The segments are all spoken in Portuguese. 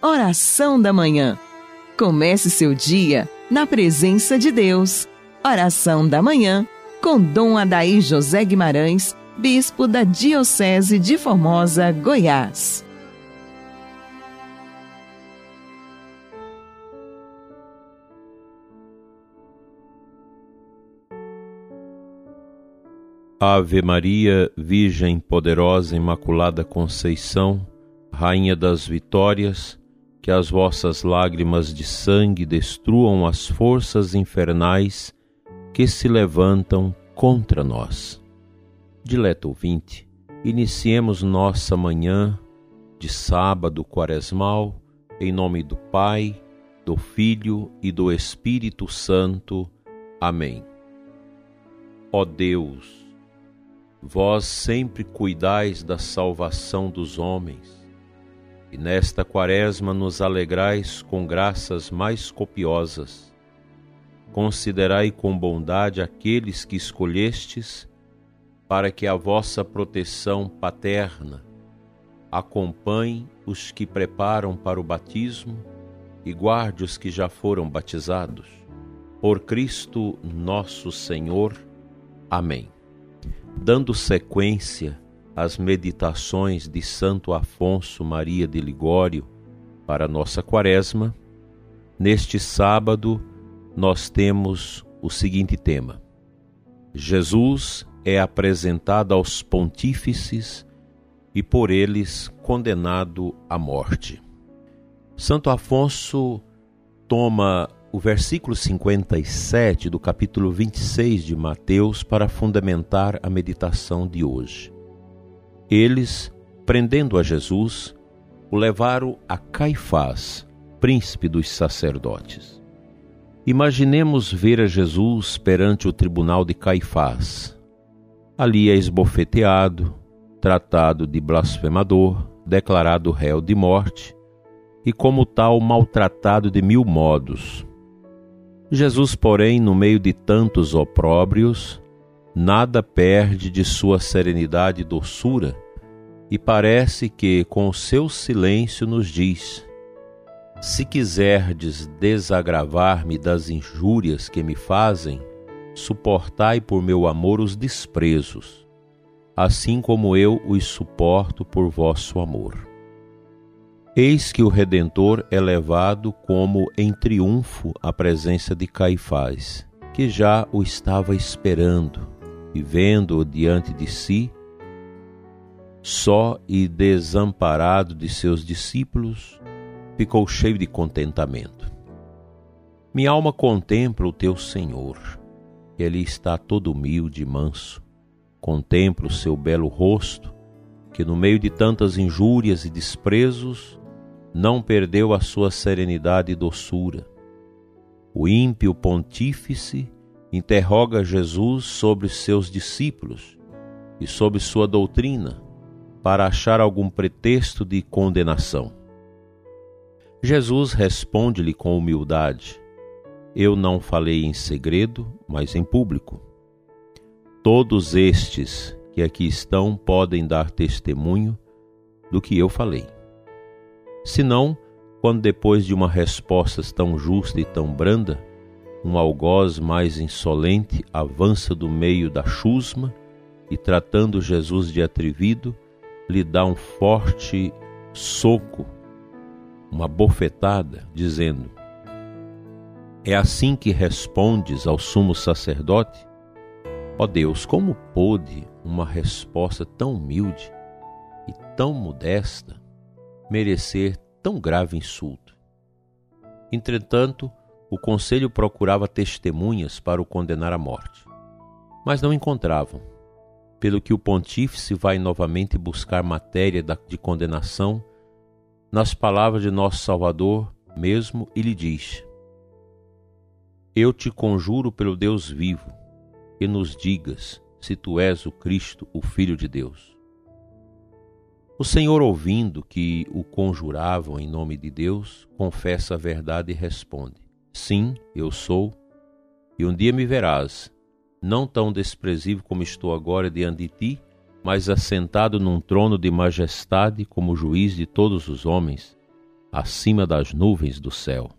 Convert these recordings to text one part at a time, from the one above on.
Oração da Manhã. Comece seu dia na presença de Deus. Oração da Manhã com Dom Adaí José Guimarães, Bispo da Diocese de Formosa, Goiás. Ave Maria, Virgem poderosa, Imaculada Conceição, Rainha das Vitórias, que as vossas lágrimas de sangue destruam as forças infernais que se levantam contra nós. Dileto ouvinte, iniciemos nossa manhã de sábado quaresmal em nome do Pai, do Filho e do Espírito Santo. Amém. Ó Deus, Vós sempre cuidais da salvação dos homens, e nesta quaresma nos alegrais com graças mais copiosas. Considerai com bondade aqueles que escolhestes, para que a vossa proteção paterna acompanhe os que preparam para o batismo e guarde os que já foram batizados. Por Cristo nosso Senhor. Amém dando sequência às meditações de Santo Afonso Maria de Ligório para nossa quaresma, neste sábado nós temos o seguinte tema: Jesus é apresentado aos pontífices e por eles condenado à morte. Santo Afonso toma o versículo 57 do capítulo 26 de Mateus para fundamentar a meditação de hoje. Eles, prendendo a Jesus, o levaram a Caifás, príncipe dos sacerdotes. Imaginemos ver a Jesus perante o tribunal de Caifás. Ali é esbofeteado, tratado de blasfemador, declarado réu de morte e, como tal, maltratado de mil modos Jesus, porém, no meio de tantos opróbrios, nada perde de sua serenidade e doçura, e parece que, com seu silêncio, nos diz: Se quiserdes desagravar-me das injúrias que me fazem, suportai por meu amor os desprezos, assim como eu os suporto por vosso amor. Eis que o Redentor é levado como em triunfo à presença de Caifás, que já o estava esperando, e vendo-o diante de si, só e desamparado de seus discípulos, ficou cheio de contentamento. Minha alma contempla o teu Senhor. Ele está todo humilde e manso. Contempla o seu belo rosto, que no meio de tantas injúrias e desprezos não perdeu a sua serenidade e doçura. O ímpio pontífice interroga Jesus sobre seus discípulos e sobre sua doutrina para achar algum pretexto de condenação. Jesus responde-lhe com humildade: Eu não falei em segredo, mas em público. Todos estes que aqui estão podem dar testemunho do que eu falei senão quando depois de uma resposta tão justa e tão branda, um algoz mais insolente avança do meio da chusma e, tratando Jesus de atrevido, lhe dá um forte soco, uma bofetada, dizendo: É assim que respondes ao sumo sacerdote? Ó Deus, como pôde uma resposta tão humilde e tão modesta merecer tão grave insulto. Entretanto, o conselho procurava testemunhas para o condenar à morte, mas não encontravam, pelo que o pontífice vai novamente buscar matéria de condenação nas palavras de nosso Salvador mesmo e lhe diz: Eu te conjuro pelo Deus vivo, que nos digas se tu és o Cristo, o Filho de Deus. O Senhor, ouvindo que o conjuravam em nome de Deus, confessa a verdade e responde: Sim, eu sou, e um dia me verás, não tão desprezível como estou agora diante de ti, mas assentado num trono de majestade como juiz de todos os homens. acima das nuvens do céu.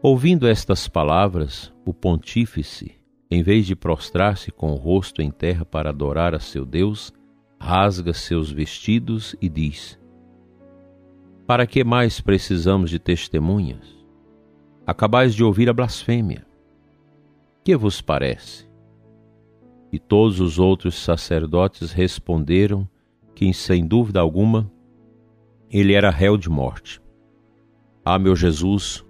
Ouvindo estas palavras, o pontífice, em vez de prostrar-se com o rosto em terra para adorar a seu Deus, rasga seus vestidos e diz: Para que mais precisamos de testemunhas? Acabais de ouvir a blasfêmia. Que vos parece? E todos os outros sacerdotes responderam que, sem dúvida alguma, ele era réu de morte. Ah, meu Jesus,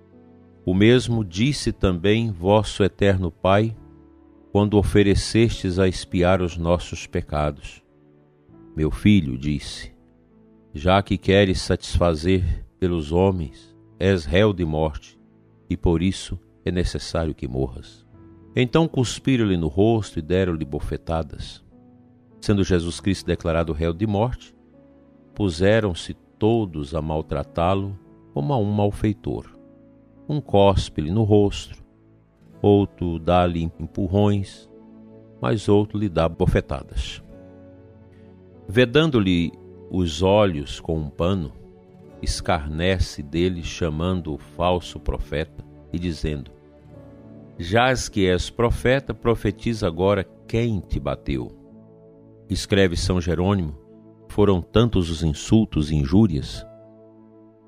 o mesmo disse também vosso eterno Pai, quando oferecestes a espiar os nossos pecados. Meu filho, disse, já que queres satisfazer pelos homens, és réu de morte, e por isso é necessário que morras. Então cuspiram-lhe no rosto e deram-lhe bofetadas. Sendo Jesus Cristo declarado réu de morte, puseram-se todos a maltratá-lo como a um malfeitor. Um cospe-lhe no rosto, outro dá-lhe empurrões, mas outro lhe dá bofetadas. Vedando-lhe os olhos com um pano, escarnece dele chamando o falso profeta e dizendo: Jaz que és profeta, profetiza agora quem te bateu. Escreve São Jerônimo foram tantos os insultos e injúrias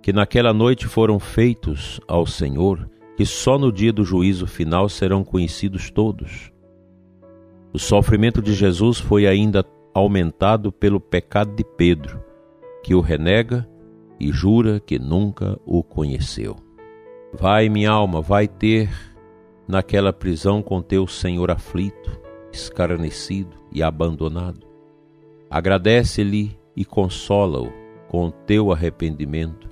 que naquela noite foram feitos ao Senhor que só no dia do juízo final serão conhecidos todos. O sofrimento de Jesus foi ainda aumentado pelo pecado de Pedro, que o renega e jura que nunca o conheceu. Vai, minha alma, vai ter naquela prisão com teu Senhor aflito, escarnecido e abandonado. Agradece-lhe e consola-o com teu arrependimento,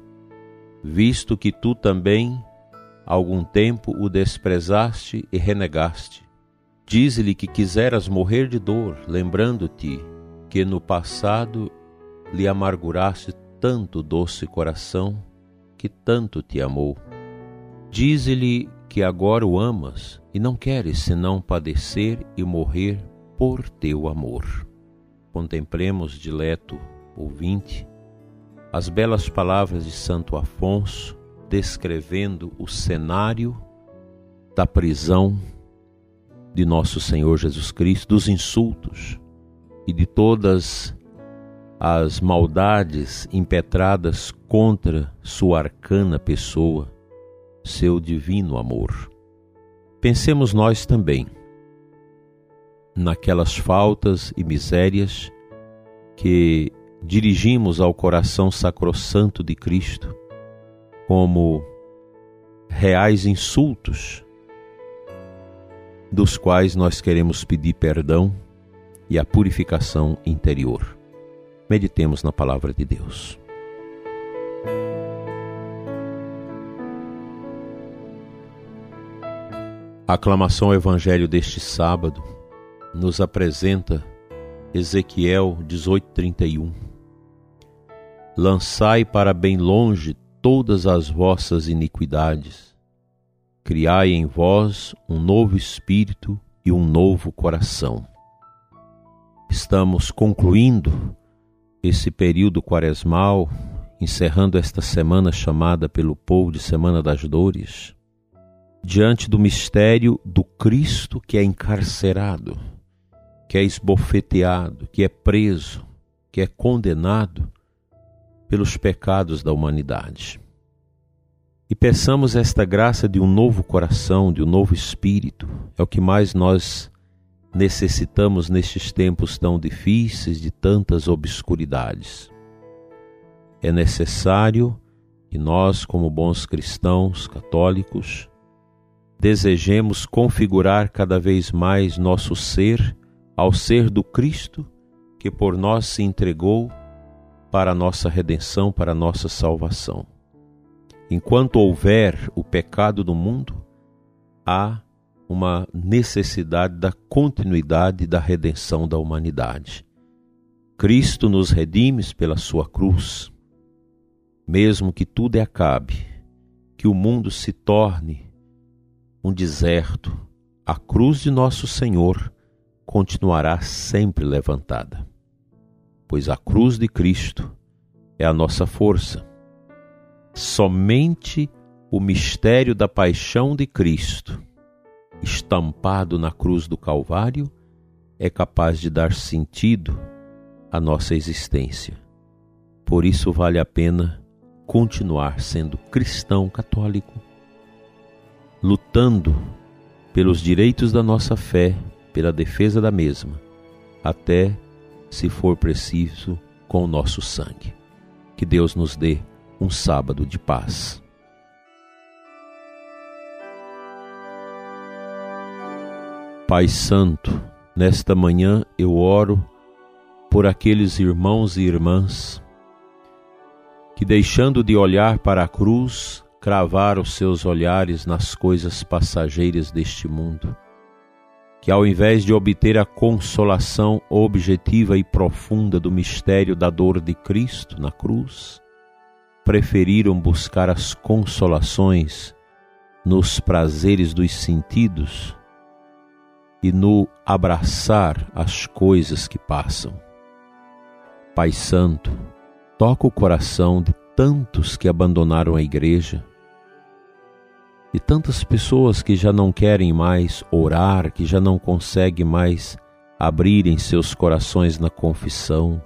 visto que tu também algum tempo o desprezaste e renegaste. Dize-lhe que quiseras morrer de dor, lembrando-te que no passado lhe amarguraste tanto doce coração que tanto te amou. Dize-lhe que agora o amas e não queres senão padecer e morrer por teu amor contemplemos, dileto ouvinte, as belas palavras de Santo Afonso descrevendo o cenário da prisão de nosso Senhor Jesus Cristo, dos insultos e de todas as maldades impetradas contra sua arcana pessoa, seu divino amor. Pensemos nós também naquelas faltas e misérias que dirigimos ao coração sacrossanto de Cristo como reais insultos, dos quais nós queremos pedir perdão e a purificação interior. Meditemos na palavra de Deus. A aclamação ao Evangelho deste sábado nos apresenta Ezequiel 18:31. Lançai para bem longe todas as vossas iniquidades. Criai em vós um novo espírito e um novo coração. Estamos concluindo esse período quaresmal, encerrando esta semana chamada pelo povo de Semana das Dores, diante do mistério do Cristo que é encarcerado que é esbofeteado, que é preso, que é condenado pelos pecados da humanidade. E peçamos esta graça de um novo coração, de um novo espírito, é o que mais nós necessitamos nestes tempos tão difíceis, de tantas obscuridades. É necessário que nós, como bons cristãos católicos, desejemos configurar cada vez mais nosso ser ao ser do Cristo que por nós se entregou para a nossa redenção, para a nossa salvação. Enquanto houver o pecado no mundo, há uma necessidade da continuidade da redenção da humanidade. Cristo nos redime pela sua cruz. Mesmo que tudo acabe, que o mundo se torne um deserto, a cruz de nosso Senhor continuará sempre levantada, pois a cruz de Cristo é a nossa força, somente o mistério da paixão de Cristo, estampado na cruz do Calvário, é capaz de dar sentido à nossa existência. Por isso vale a pena continuar sendo cristão católico, lutando pelos direitos da nossa fé, pela defesa da mesma, até, se for preciso, com o nosso sangue. Que Deus nos dê um sábado de paz. Pai Santo, nesta manhã eu oro por aqueles irmãos e irmãs que, deixando de olhar para a cruz, cravaram seus olhares nas coisas passageiras deste mundo, que ao invés de obter a consolação objetiva e profunda do mistério da dor de Cristo na cruz, preferiram buscar as consolações nos prazeres dos sentidos e no abraçar as coisas que passam. Pai Santo, toca o coração de tantos que abandonaram a igreja, de tantas pessoas que já não querem mais orar, que já não conseguem mais abrirem seus corações na confissão,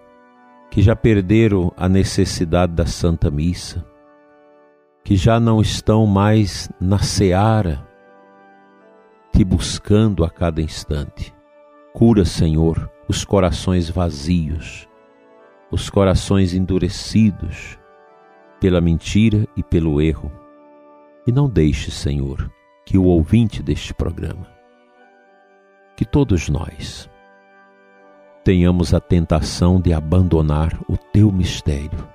que já perderam a necessidade da Santa Missa, que já não estão mais na seara, te buscando a cada instante. Cura, Senhor, os corações vazios, os corações endurecidos pela mentira e pelo erro. E não deixe, Senhor, que o ouvinte deste programa, que todos nós, tenhamos a tentação de abandonar o teu mistério.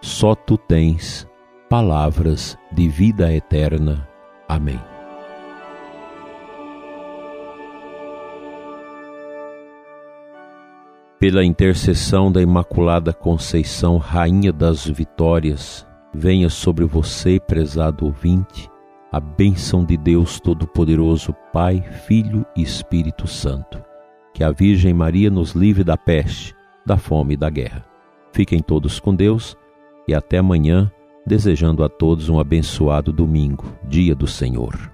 Só tu tens palavras de vida eterna. Amém. Pela intercessão da Imaculada Conceição, Rainha das Vitórias, venha sobre você, prezado ouvinte, a bênção de Deus Todo-Poderoso, Pai, Filho e Espírito Santo que a Virgem Maria nos livre da peste, da fome e da guerra. Fiquem todos com Deus e até amanhã, desejando a todos um abençoado domingo, dia do Senhor.